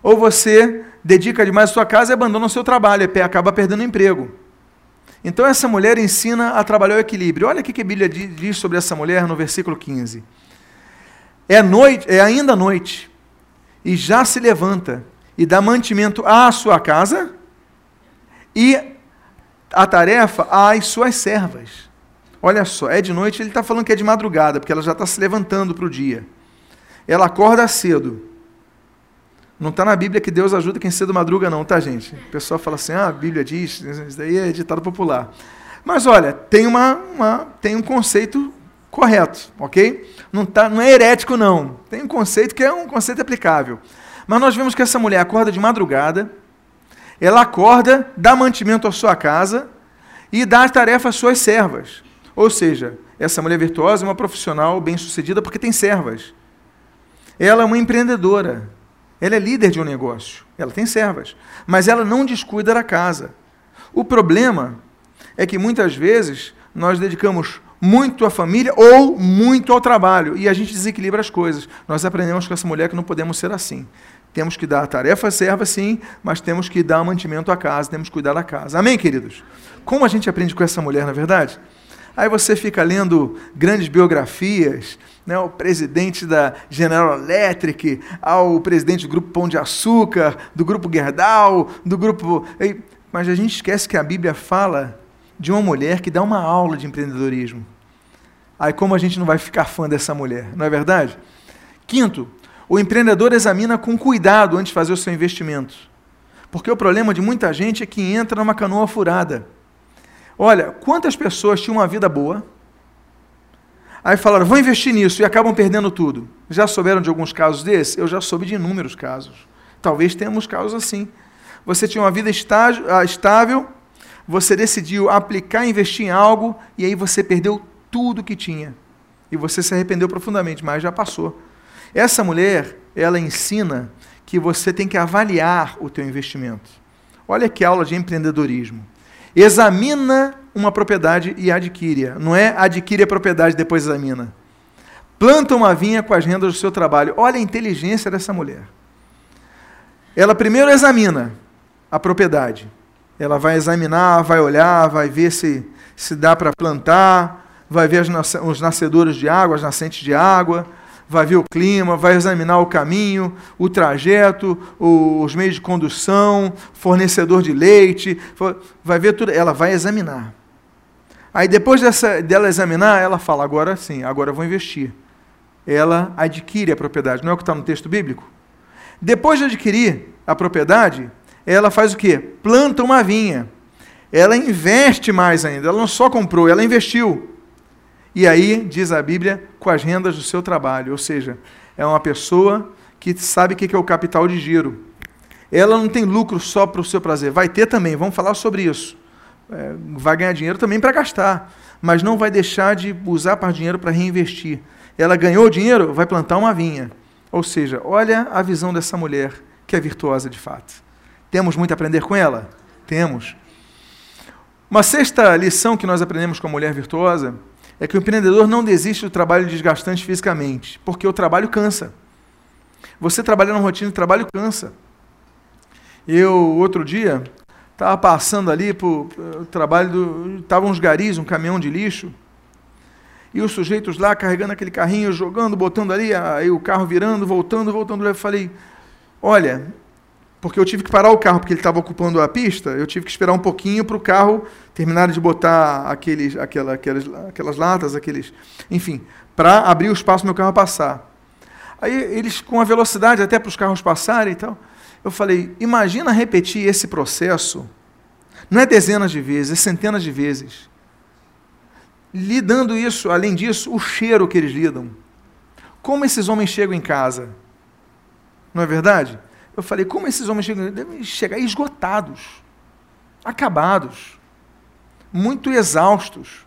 ou você dedica demais a sua casa e abandona o seu trabalho e acaba perdendo o emprego. Então essa mulher ensina a trabalhar o equilíbrio. Olha o que a Bíblia diz sobre essa mulher no versículo 15. É noite, é ainda noite, e já se levanta e dá mantimento à sua casa e a tarefa às suas servas. Olha só, é de noite, ele está falando que é de madrugada, porque ela já está se levantando para o dia. Ela acorda cedo. Não está na Bíblia que Deus ajuda quem cedo madruga, não, tá, gente? O pessoal fala assim, ah, a Bíblia diz, isso daí é ditado popular. Mas olha, tem, uma, uma, tem um conceito correto, ok? Não, tá, não é herético, não. Tem um conceito que é um conceito aplicável. Mas nós vemos que essa mulher acorda de madrugada, ela acorda, dá mantimento à sua casa e dá tarefa às suas servas. Ou seja, essa mulher virtuosa é uma profissional bem-sucedida porque tem servas. Ela é uma empreendedora. Ela é líder de um negócio. Ela tem servas. Mas ela não descuida da casa. O problema é que muitas vezes nós dedicamos muito à família ou muito ao trabalho. E a gente desequilibra as coisas. Nós aprendemos com essa mulher que não podemos ser assim. Temos que dar tarefa serva, sim, mas temos que dar mantimento à casa, temos que cuidar da casa. Amém, queridos? Como a gente aprende com essa mulher, na é verdade? Aí você fica lendo grandes biografias, né, o presidente da General Electric, ao presidente do Grupo Pão de Açúcar, do Grupo Gerdau, do Grupo. Mas a gente esquece que a Bíblia fala de uma mulher que dá uma aula de empreendedorismo. Aí, como a gente não vai ficar fã dessa mulher, não é verdade? Quinto, o empreendedor examina com cuidado antes de fazer o seu investimento. Porque o problema de muita gente é que entra numa canoa furada. Olha, quantas pessoas tinham uma vida boa, aí falaram, vou investir nisso, e acabam perdendo tudo. Já souberam de alguns casos desses? Eu já soube de inúmeros casos. Talvez tenhamos casos assim. Você tinha uma vida ah, estável, você decidiu aplicar, investir em algo e aí você perdeu tudo que tinha. E você se arrependeu profundamente, mas já passou. Essa mulher, ela ensina que você tem que avaliar o teu investimento. Olha que aula de empreendedorismo. Examina uma propriedade e adquire. Não é adquire a propriedade e depois examina. Planta uma vinha com as rendas do seu trabalho. Olha a inteligência dessa mulher. Ela primeiro examina a propriedade. Ela vai examinar, vai olhar, vai ver se, se dá para plantar, vai ver os nascedores de água, as nascentes de água, vai ver o clima, vai examinar o caminho, o trajeto, os meios de condução, fornecedor de leite, vai ver tudo. Ela vai examinar. Aí depois dessa, dela examinar, ela fala: agora sim, agora eu vou investir. Ela adquire a propriedade. Não é o que está no texto bíblico? Depois de adquirir a propriedade, ela faz o quê? Planta uma vinha. Ela investe mais ainda. Ela não só comprou, ela investiu. E aí, diz a Bíblia, com as rendas do seu trabalho. Ou seja, é uma pessoa que sabe o que é o capital de giro. Ela não tem lucro só para o seu prazer. Vai ter também, vamos falar sobre isso. É, vai ganhar dinheiro também para gastar, mas não vai deixar de usar para dinheiro para reinvestir. Ela ganhou dinheiro, vai plantar uma vinha. Ou seja, olha a visão dessa mulher que é virtuosa de fato. Temos muito a aprender com ela? Temos. Uma sexta lição que nós aprendemos com a mulher virtuosa é que o empreendedor não desiste do trabalho desgastante fisicamente, porque o trabalho cansa. Você trabalhar numa rotina de trabalho cansa. Eu, outro dia, estava passando ali para o trabalho do. Estavam uns garis, um caminhão de lixo, e os sujeitos lá carregando aquele carrinho, jogando, botando ali, aí o carro virando, voltando, voltando. Eu falei: olha, porque eu tive que parar o carro porque ele estava ocupando a pista, eu tive que esperar um pouquinho para o carro terminar de botar aqueles, aquela, aquelas, aquelas latas, aqueles, enfim, para abrir o espaço para meu carro passar. Aí eles, com a velocidade até para os carros passarem e tal, eu falei, imagina repetir esse processo, não é dezenas de vezes, é centenas de vezes. Lidando isso, além disso, o cheiro que eles lidam. Como esses homens chegam em casa? Não é verdade? Eu falei, como esses homens? Devem chegar esgotados, acabados, muito exaustos.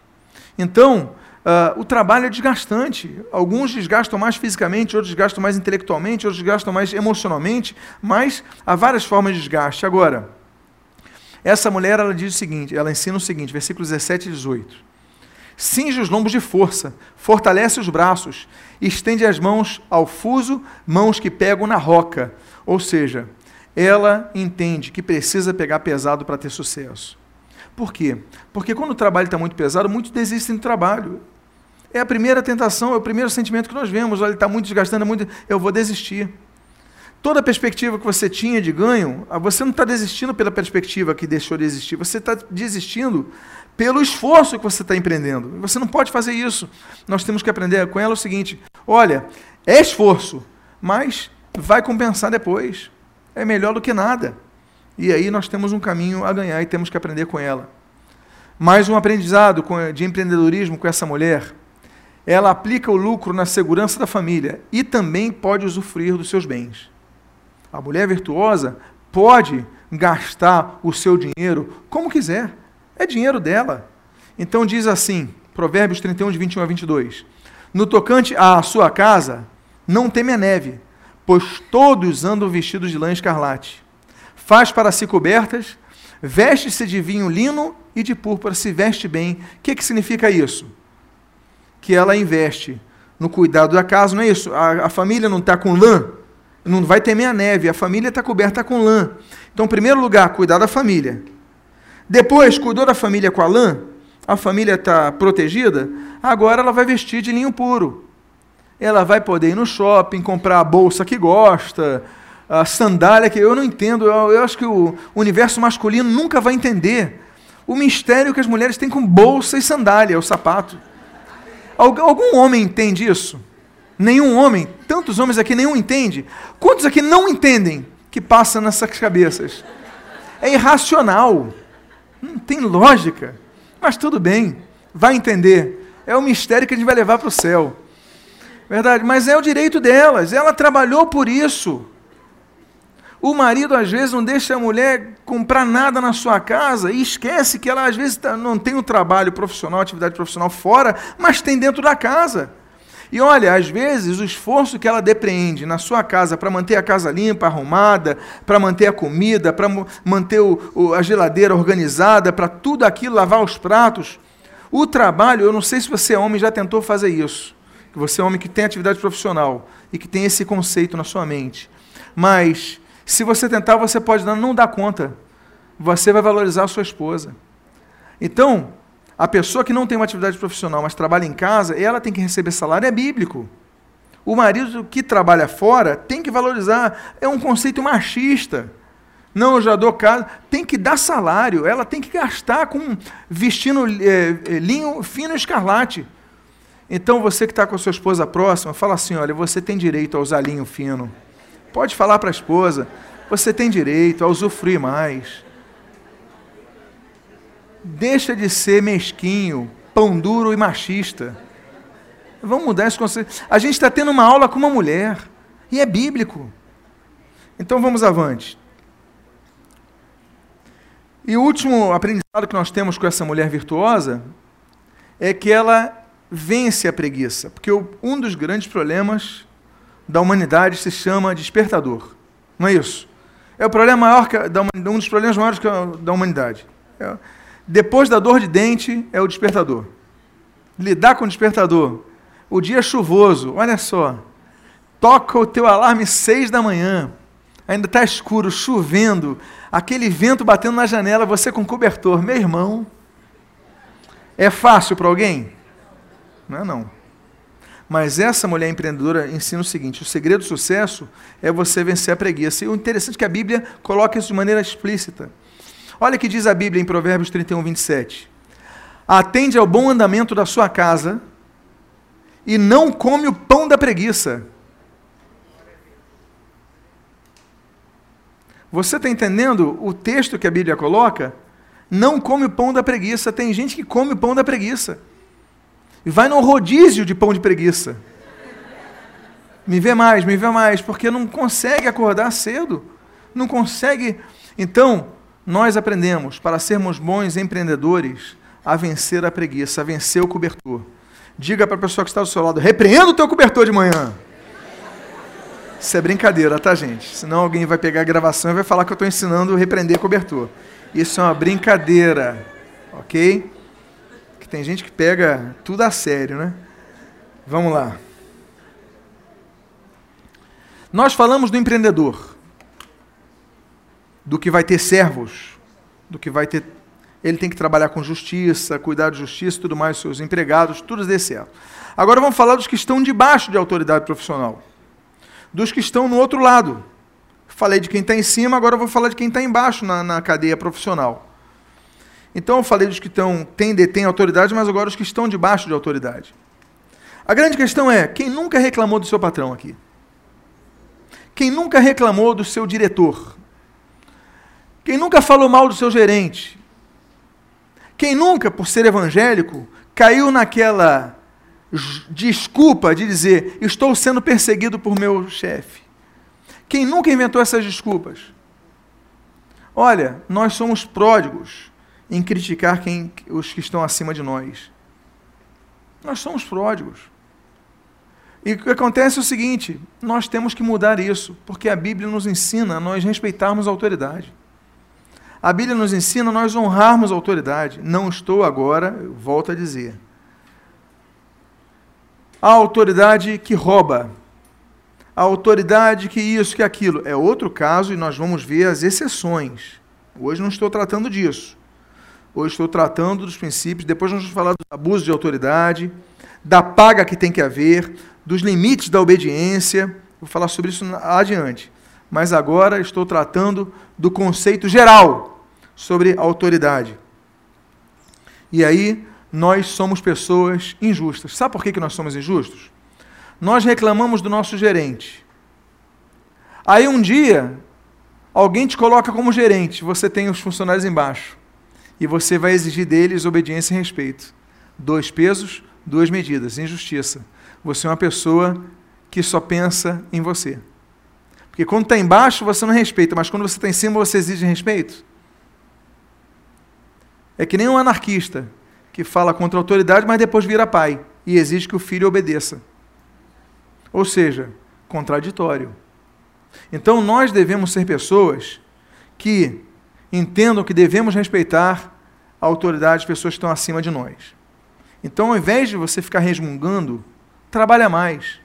Então, uh, o trabalho é desgastante. Alguns desgastam mais fisicamente, outros desgastam mais intelectualmente, outros desgastam mais emocionalmente, mas há várias formas de desgaste. Agora, essa mulher ela diz o seguinte, ela ensina o seguinte, versículos 17 e 18. Cinge os lombos de força, fortalece os braços, estende as mãos ao fuso, mãos que pegam na roca. Ou seja, ela entende que precisa pegar pesado para ter sucesso. Por quê? Porque quando o trabalho está muito pesado, muitos desistem do trabalho. É a primeira tentação, é o primeiro sentimento que nós vemos. Olha, está muito desgastando, é muito, eu vou desistir. Toda a perspectiva que você tinha de ganho, ah, você não está desistindo pela perspectiva que deixou de existir, você está desistindo pelo esforço que você está empreendendo. Você não pode fazer isso. Nós temos que aprender com ela o seguinte: olha, é esforço, mas vai compensar depois. É melhor do que nada. E aí nós temos um caminho a ganhar e temos que aprender com ela. Mais um aprendizado de empreendedorismo com essa mulher. Ela aplica o lucro na segurança da família e também pode usufruir dos seus bens. A mulher virtuosa pode gastar o seu dinheiro como quiser. É dinheiro dela. Então diz assim, Provérbios 31, de 21 a 22. No tocante à sua casa, não teme a neve, pois todos andam vestidos de lã escarlate. Faz para si cobertas, veste-se de vinho lino e de púrpura, se veste bem. O que, que significa isso? Que ela investe no cuidado da casa, não é isso? A, a família não está com lã, não vai temer a neve, a família está coberta com lã. Então, em primeiro lugar, cuidar da família. Depois, cuidou da família com a lã, a família está protegida, agora ela vai vestir de linho puro ela vai poder ir no shopping, comprar a bolsa que gosta, a sandália que eu não entendo. Eu, eu acho que o universo masculino nunca vai entender o mistério que as mulheres têm com bolsa e sandália, o sapato. Algum homem entende isso? Nenhum homem? Tantos homens aqui, nenhum entende? Quantos aqui não entendem que passa nessas cabeças? É irracional. Não tem lógica. Mas tudo bem, vai entender. É o mistério que a gente vai levar para o céu. Verdade, mas é o direito delas. Ela trabalhou por isso. O marido às vezes não deixa a mulher comprar nada na sua casa e esquece que ela às vezes tá, não tem o um trabalho profissional, atividade profissional fora, mas tem dentro da casa. E olha, às vezes o esforço que ela depreende na sua casa para manter a casa limpa, arrumada, para manter a comida, para manter o, o, a geladeira organizada, para tudo aquilo, lavar os pratos. O trabalho, eu não sei se você é homem já tentou fazer isso, que você é homem que tem atividade profissional e que tem esse conceito na sua mente. Mas se você tentar, você pode não dar conta. Você vai valorizar a sua esposa. Então, a pessoa que não tem uma atividade profissional, mas trabalha em casa, ela tem que receber salário, é bíblico. O marido que trabalha fora tem que valorizar, é um conceito machista. Não, eu já dou casa, tem que dar salário, ela tem que gastar com vestindo é, linho fino escarlate. Então você que está com a sua esposa próxima, fala assim: olha, você tem direito a usar linho fino. Pode falar para a esposa, você tem direito a usufruir mais. Deixa de ser mesquinho, pão duro e machista. Vamos mudar esse conceito. A gente está tendo uma aula com uma mulher. E é bíblico. Então vamos avante. E o último aprendizado que nós temos com essa mulher virtuosa é que ela vence a preguiça. Porque um dos grandes problemas da humanidade se chama despertador. Não é isso? É o problema maior que, um dos problemas maiores da humanidade. É, depois da dor de dente é o despertador. Lidar com o despertador. O dia é chuvoso, olha só. Toca o teu alarme seis da manhã. Ainda está escuro, chovendo, aquele vento batendo na janela, você com cobertor. Meu irmão, é fácil para alguém? Não é não. Mas essa mulher empreendedora ensina o seguinte: o segredo do sucesso é você vencer a preguiça. E o interessante é que a Bíblia coloca isso de maneira explícita. Olha o que diz a Bíblia em Provérbios 31, 27. Atende ao bom andamento da sua casa e não come o pão da preguiça. Você está entendendo o texto que a Bíblia coloca? Não come o pão da preguiça. Tem gente que come o pão da preguiça. E vai no rodízio de pão de preguiça. Me vê mais, me vê mais, porque não consegue acordar cedo. Não consegue. Então, nós aprendemos, para sermos bons empreendedores, a vencer a preguiça, a vencer o cobertor. Diga para a pessoa que está do seu lado: repreenda o teu cobertor de manhã. Isso é brincadeira, tá, gente? Senão alguém vai pegar a gravação e vai falar que eu estou ensinando a repreender cobertor. Isso é uma brincadeira, ok? Tem gente que pega tudo a sério, né? Vamos lá. Nós falamos do empreendedor do que vai ter servos, do que vai ter. Ele tem que trabalhar com justiça, cuidar de justiça tudo mais, seus empregados, tudo dê certo. Agora vamos falar dos que estão debaixo de autoridade profissional, dos que estão no outro lado. Falei de quem está em cima, agora vou falar de quem está embaixo na, na cadeia profissional. Então eu falei dos que estão, têm, detêm autoridade, mas agora os que estão debaixo de autoridade. A grande questão é: quem nunca reclamou do seu patrão aqui? Quem nunca reclamou do seu diretor? Quem nunca falou mal do seu gerente? Quem nunca, por ser evangélico, caiu naquela desculpa de dizer: estou sendo perseguido por meu chefe? Quem nunca inventou essas desculpas? Olha, nós somos pródigos em criticar quem, os que estão acima de nós. Nós somos pródigos. E o que acontece é o seguinte: nós temos que mudar isso, porque a Bíblia nos ensina a nós respeitarmos a autoridade. A Bíblia nos ensina a nós honrarmos a autoridade. Não estou agora, volto a dizer. A autoridade que rouba, a autoridade que isso, que aquilo, é outro caso e nós vamos ver as exceções. Hoje não estou tratando disso. Hoje estou tratando dos princípios, depois nós vamos falar do abuso de autoridade, da paga que tem que haver, dos limites da obediência. Vou falar sobre isso adiante. Mas agora estou tratando do conceito geral sobre autoridade. E aí, nós somos pessoas injustas. Sabe por que, que nós somos injustos? Nós reclamamos do nosso gerente. Aí um dia, alguém te coloca como gerente, você tem os funcionários embaixo. E você vai exigir deles obediência e respeito. Dois pesos, duas medidas. Injustiça. Você é uma pessoa que só pensa em você. Porque quando está embaixo, você não respeita, mas quando você está em cima, você exige respeito. É que nem um anarquista que fala contra a autoridade, mas depois vira pai e exige que o filho obedeça. Ou seja, contraditório. Então nós devemos ser pessoas que entendam que devemos respeitar a autoridade de pessoas que estão acima de nós. Então, ao invés de você ficar resmungando, trabalha mais.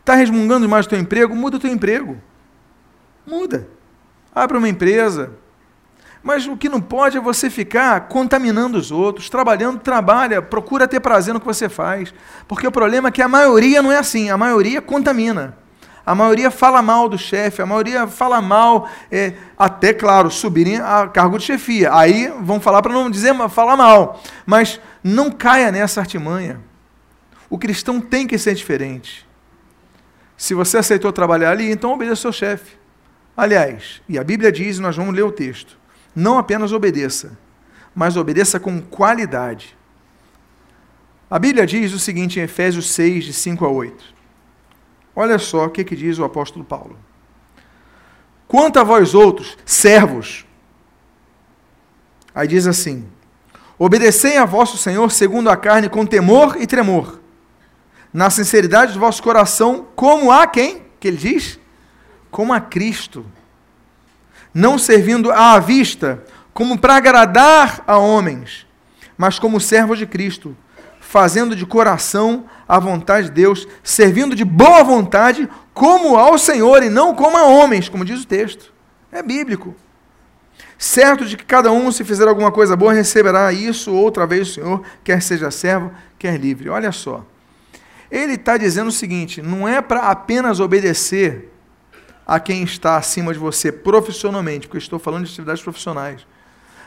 Está resmungando demais do teu emprego? Muda o teu emprego. Muda. Abre uma empresa. Mas o que não pode é você ficar contaminando os outros, trabalhando, trabalha, procura ter prazer no que você faz. Porque o problema é que a maioria não é assim, a maioria contamina. A maioria fala mal do chefe, a maioria fala mal, é, até, claro, subirem a cargo de chefia. Aí vão falar para não dizer falar mal. Mas não caia nessa artimanha. O cristão tem que ser diferente. Se você aceitou trabalhar ali, então obedeça seu chefe. Aliás, e a Bíblia diz, nós vamos ler o texto, não apenas obedeça, mas obedeça com qualidade. A Bíblia diz o seguinte em Efésios 6, de 5 a 8. Olha só o que, que diz o apóstolo Paulo. Quanto a vós outros, servos, aí diz assim: obedecei a vosso Senhor segundo a carne com temor e tremor, na sinceridade do vosso coração, como a quem? Que ele diz? Como a Cristo, não servindo à vista, como para agradar a homens, mas como servos de Cristo, fazendo de coração a vontade de Deus, servindo de boa vontade, como ao Senhor e não como a homens, como diz o texto. É bíblico. Certo de que cada um, se fizer alguma coisa boa, receberá isso outra vez o Senhor, quer seja servo, quer livre. Olha só. Ele está dizendo o seguinte: não é para apenas obedecer a quem está acima de você profissionalmente, porque estou falando de atividades profissionais,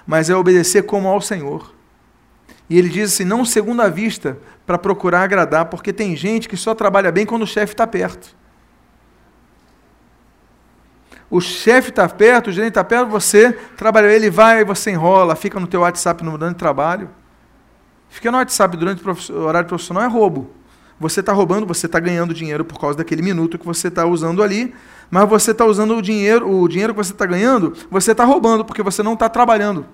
mas é obedecer como ao Senhor. E ele diz assim: não segundo a vista, para procurar agradar, porque tem gente que só trabalha bem quando o chefe está perto. O chefe está perto, o gerente está perto, você trabalha, ele vai, você enrola, fica no teu WhatsApp no durante trabalho. Fica no WhatsApp durante o horário profissional é roubo. Você está roubando, você está ganhando dinheiro por causa daquele minuto que você está usando ali, mas você está usando o dinheiro, o dinheiro que você está ganhando, você está roubando, porque você não está trabalhando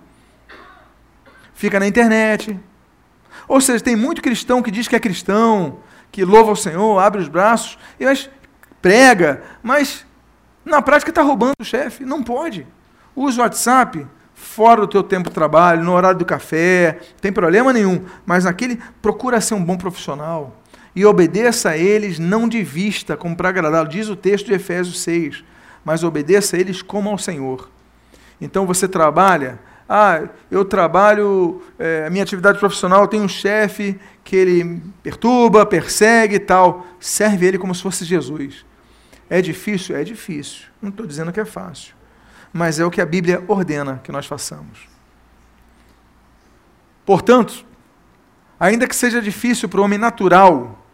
fica na internet. Ou seja, tem muito cristão que diz que é cristão, que louva o Senhor, abre os braços, e mas prega, mas na prática está roubando o chefe. Não pode. Use o WhatsApp fora do teu tempo de trabalho, no horário do café, não tem problema nenhum. Mas naquele, procura ser um bom profissional. E obedeça a eles não de vista, como para agradá-lo. Diz o texto de Efésios 6. Mas obedeça a eles como ao Senhor. Então você trabalha ah, eu trabalho, é, minha atividade profissional tem um chefe que ele perturba, persegue e tal. Serve ele como se fosse Jesus. É difícil? É difícil. Não estou dizendo que é fácil. Mas é o que a Bíblia ordena que nós façamos. Portanto, ainda que seja difícil para o homem natural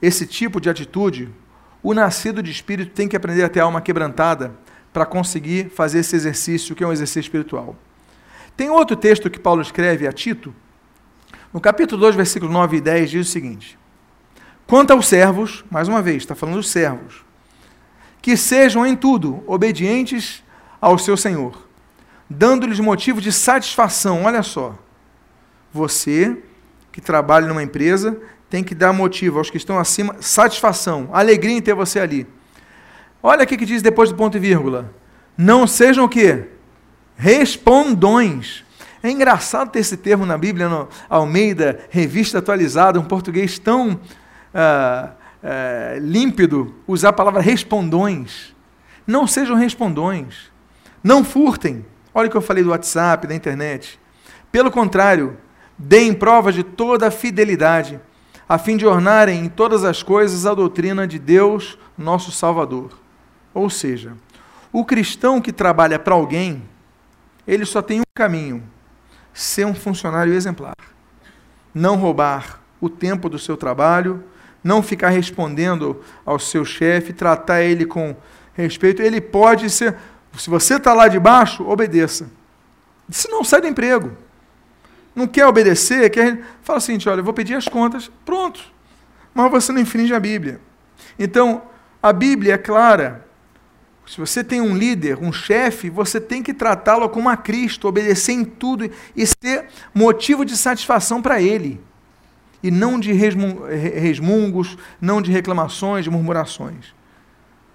esse tipo de atitude, o nascido de espírito tem que aprender a ter a alma quebrantada para conseguir fazer esse exercício, que é um exercício espiritual. Tem outro texto que Paulo escreve a Tito, no capítulo 2, versículos 9 e 10, diz o seguinte: Quanto aos servos, mais uma vez, está falando dos servos, que sejam em tudo obedientes ao seu Senhor, dando-lhes motivo de satisfação. Olha só, você que trabalha numa empresa tem que dar motivo aos que estão acima, satisfação, alegria em ter você ali. Olha o que diz depois do ponto e vírgula. Não sejam o quê? Respondões. É engraçado ter esse termo na Bíblia, no Almeida, revista atualizada, um português tão ah, ah, límpido, usar a palavra respondões. Não sejam respondões. Não furtem. Olha o que eu falei do WhatsApp, da internet. Pelo contrário, deem prova de toda a fidelidade, a fim de ornarem em todas as coisas a doutrina de Deus, nosso Salvador. Ou seja, o cristão que trabalha para alguém, ele só tem um caminho: ser um funcionário exemplar. Não roubar o tempo do seu trabalho, não ficar respondendo ao seu chefe, tratar ele com respeito. Ele pode ser, se você está lá de baixo, obedeça. Se não, sai do emprego. Não quer obedecer, quer, fala assim: olha, eu vou pedir as contas, pronto. Mas você não infringe a Bíblia. Então, a Bíblia é clara se você tem um líder, um chefe, você tem que tratá-lo como a Cristo, obedecer em tudo e ser motivo de satisfação para ele. e não de resmungos, não de reclamações, de murmurações.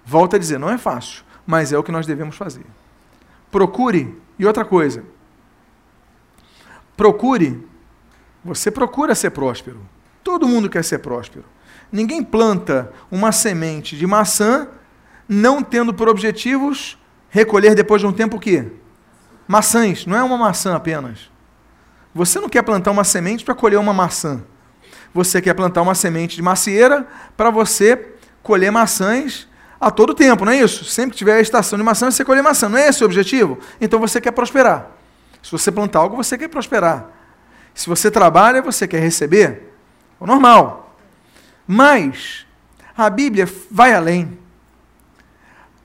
Volto a dizer, não é fácil, mas é o que nós devemos fazer. Procure, e outra coisa, procure, você procura ser próspero. Todo mundo quer ser próspero. Ninguém planta uma semente de maçã não tendo por objetivos recolher depois de um tempo o quê? Maçãs, não é uma maçã apenas. Você não quer plantar uma semente para colher uma maçã. Você quer plantar uma semente de macieira para você colher maçãs a todo tempo, não é isso? Sempre que tiver a estação de maçã, você colher maçã. Não é esse o objetivo? Então você quer prosperar. Se você plantar algo, você quer prosperar. Se você trabalha, você quer receber. É normal. Mas a Bíblia vai além.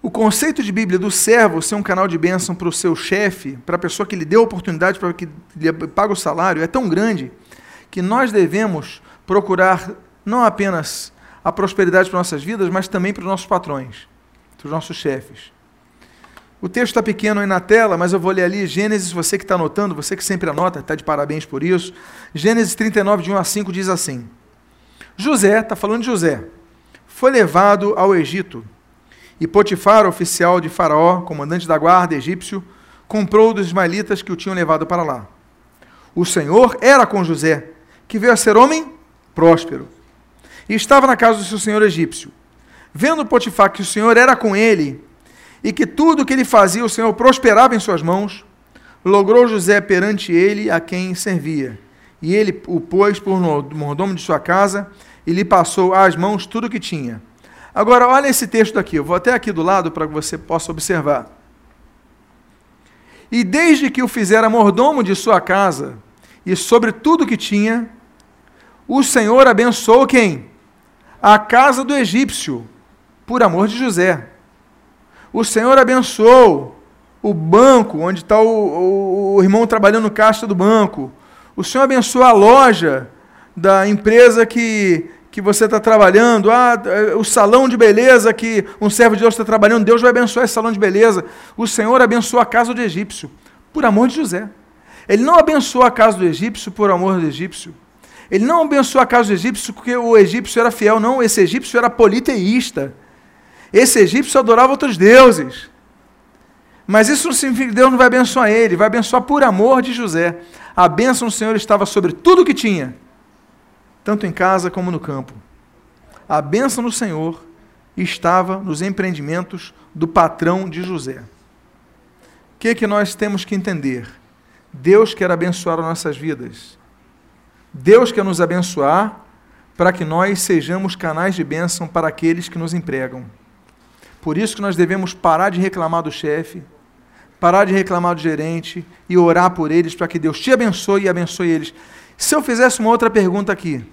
O conceito de Bíblia do servo ser um canal de bênção para o seu chefe, para a pessoa que lhe deu a oportunidade, para que lhe paga o salário, é tão grande que nós devemos procurar não apenas a prosperidade para nossas vidas, mas também para os nossos patrões, para os nossos chefes. O texto está pequeno aí na tela, mas eu vou ler ali Gênesis, você que está anotando, você que sempre anota, está de parabéns por isso. Gênesis 39, de 1 a 5, diz assim: José, está falando de José, foi levado ao Egito e Potifar, oficial de Faraó, comandante da guarda egípcio, comprou dos ismaelitas que o tinham levado para lá. O Senhor era com José, que veio a ser homem próspero. E estava na casa do seu senhor egípcio. Vendo Potifar que o Senhor era com ele, e que tudo o que ele fazia o Senhor prosperava em suas mãos, logrou José perante ele a quem servia. E ele o pôs por mordomo de sua casa, e lhe passou às mãos tudo o que tinha. Agora, olha esse texto aqui, eu vou até aqui do lado para que você possa observar. E desde que o fizera mordomo de sua casa, e sobre tudo que tinha, o Senhor abençoou quem? A casa do egípcio, por amor de José. O Senhor abençoou o banco, onde está o, o, o, irmão trabalhando no caixa do banco. O Senhor abençoou a loja da empresa que que você está trabalhando, ah, o salão de beleza que um servo de Deus está trabalhando, Deus vai abençoar esse salão de beleza. O Senhor abençoa a casa do egípcio, por amor de José. Ele não abençoou a casa do egípcio por amor do egípcio. Ele não abençoou a casa do egípcio porque o egípcio era fiel, não. Esse egípcio era politeísta. Esse egípcio adorava outros deuses. Mas isso não significa que Deus não vai abençoar ele, vai abençoar por amor de José. A bênção do Senhor estava sobre tudo que tinha tanto em casa como no campo. A bênção do Senhor estava nos empreendimentos do patrão de José. O que, é que nós temos que entender? Deus quer abençoar as nossas vidas. Deus quer nos abençoar para que nós sejamos canais de bênção para aqueles que nos empregam. Por isso que nós devemos parar de reclamar do chefe, parar de reclamar do gerente e orar por eles para que Deus te abençoe e abençoe eles. Se eu fizesse uma outra pergunta aqui,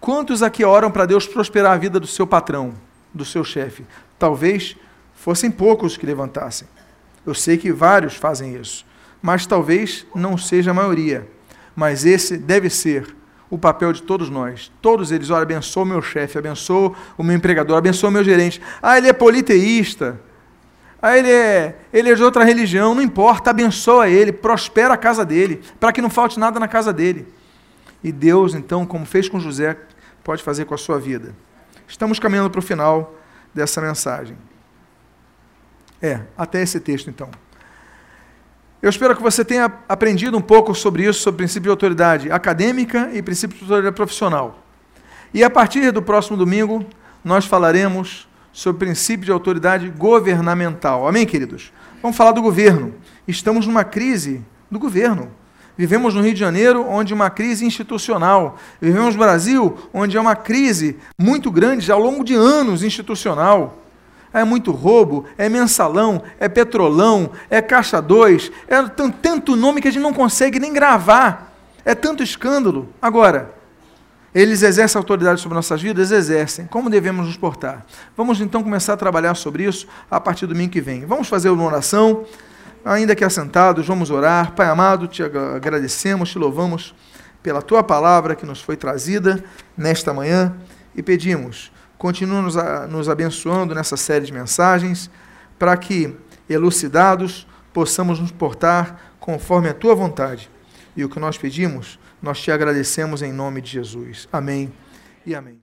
Quantos aqui oram para Deus prosperar a vida do seu patrão, do seu chefe? Talvez fossem poucos que levantassem. Eu sei que vários fazem isso, mas talvez não seja a maioria. Mas esse deve ser o papel de todos nós. Todos eles, olha, abençoa o meu chefe, abençoa o meu empregador, abençoa o meu gerente. Ah, ele é politeísta. Ah, ele é, ele é de outra religião, não importa, abençoa ele, prospera a casa dele, para que não falte nada na casa dele. E Deus, então, como fez com José, pode fazer com a sua vida. Estamos caminhando para o final dessa mensagem. É, até esse texto, então. Eu espero que você tenha aprendido um pouco sobre isso, sobre princípio de autoridade acadêmica e princípio de autoridade profissional. E a partir do próximo domingo, nós falaremos sobre princípio de autoridade governamental. Amém, queridos? Vamos falar do governo. Estamos numa crise do governo. Vivemos no Rio de Janeiro, onde uma crise institucional. Vivemos no Brasil, onde é uma crise muito grande, ao longo de anos, institucional. É muito roubo, é mensalão, é petrolão, é caixa 2, é tanto nome que a gente não consegue nem gravar. É tanto escândalo. Agora, eles exercem autoridade sobre nossas vidas? Exercem. Como devemos nos portar? Vamos então começar a trabalhar sobre isso a partir do domingo que vem. Vamos fazer uma oração. Ainda que assentados, vamos orar. Pai amado, te agradecemos, te louvamos pela tua palavra que nos foi trazida nesta manhã e pedimos, continua nos, nos abençoando nessa série de mensagens, para que, elucidados, possamos nos portar conforme a tua vontade. E o que nós pedimos, Nós te agradecemos em nome de Jesus. Amém e amém.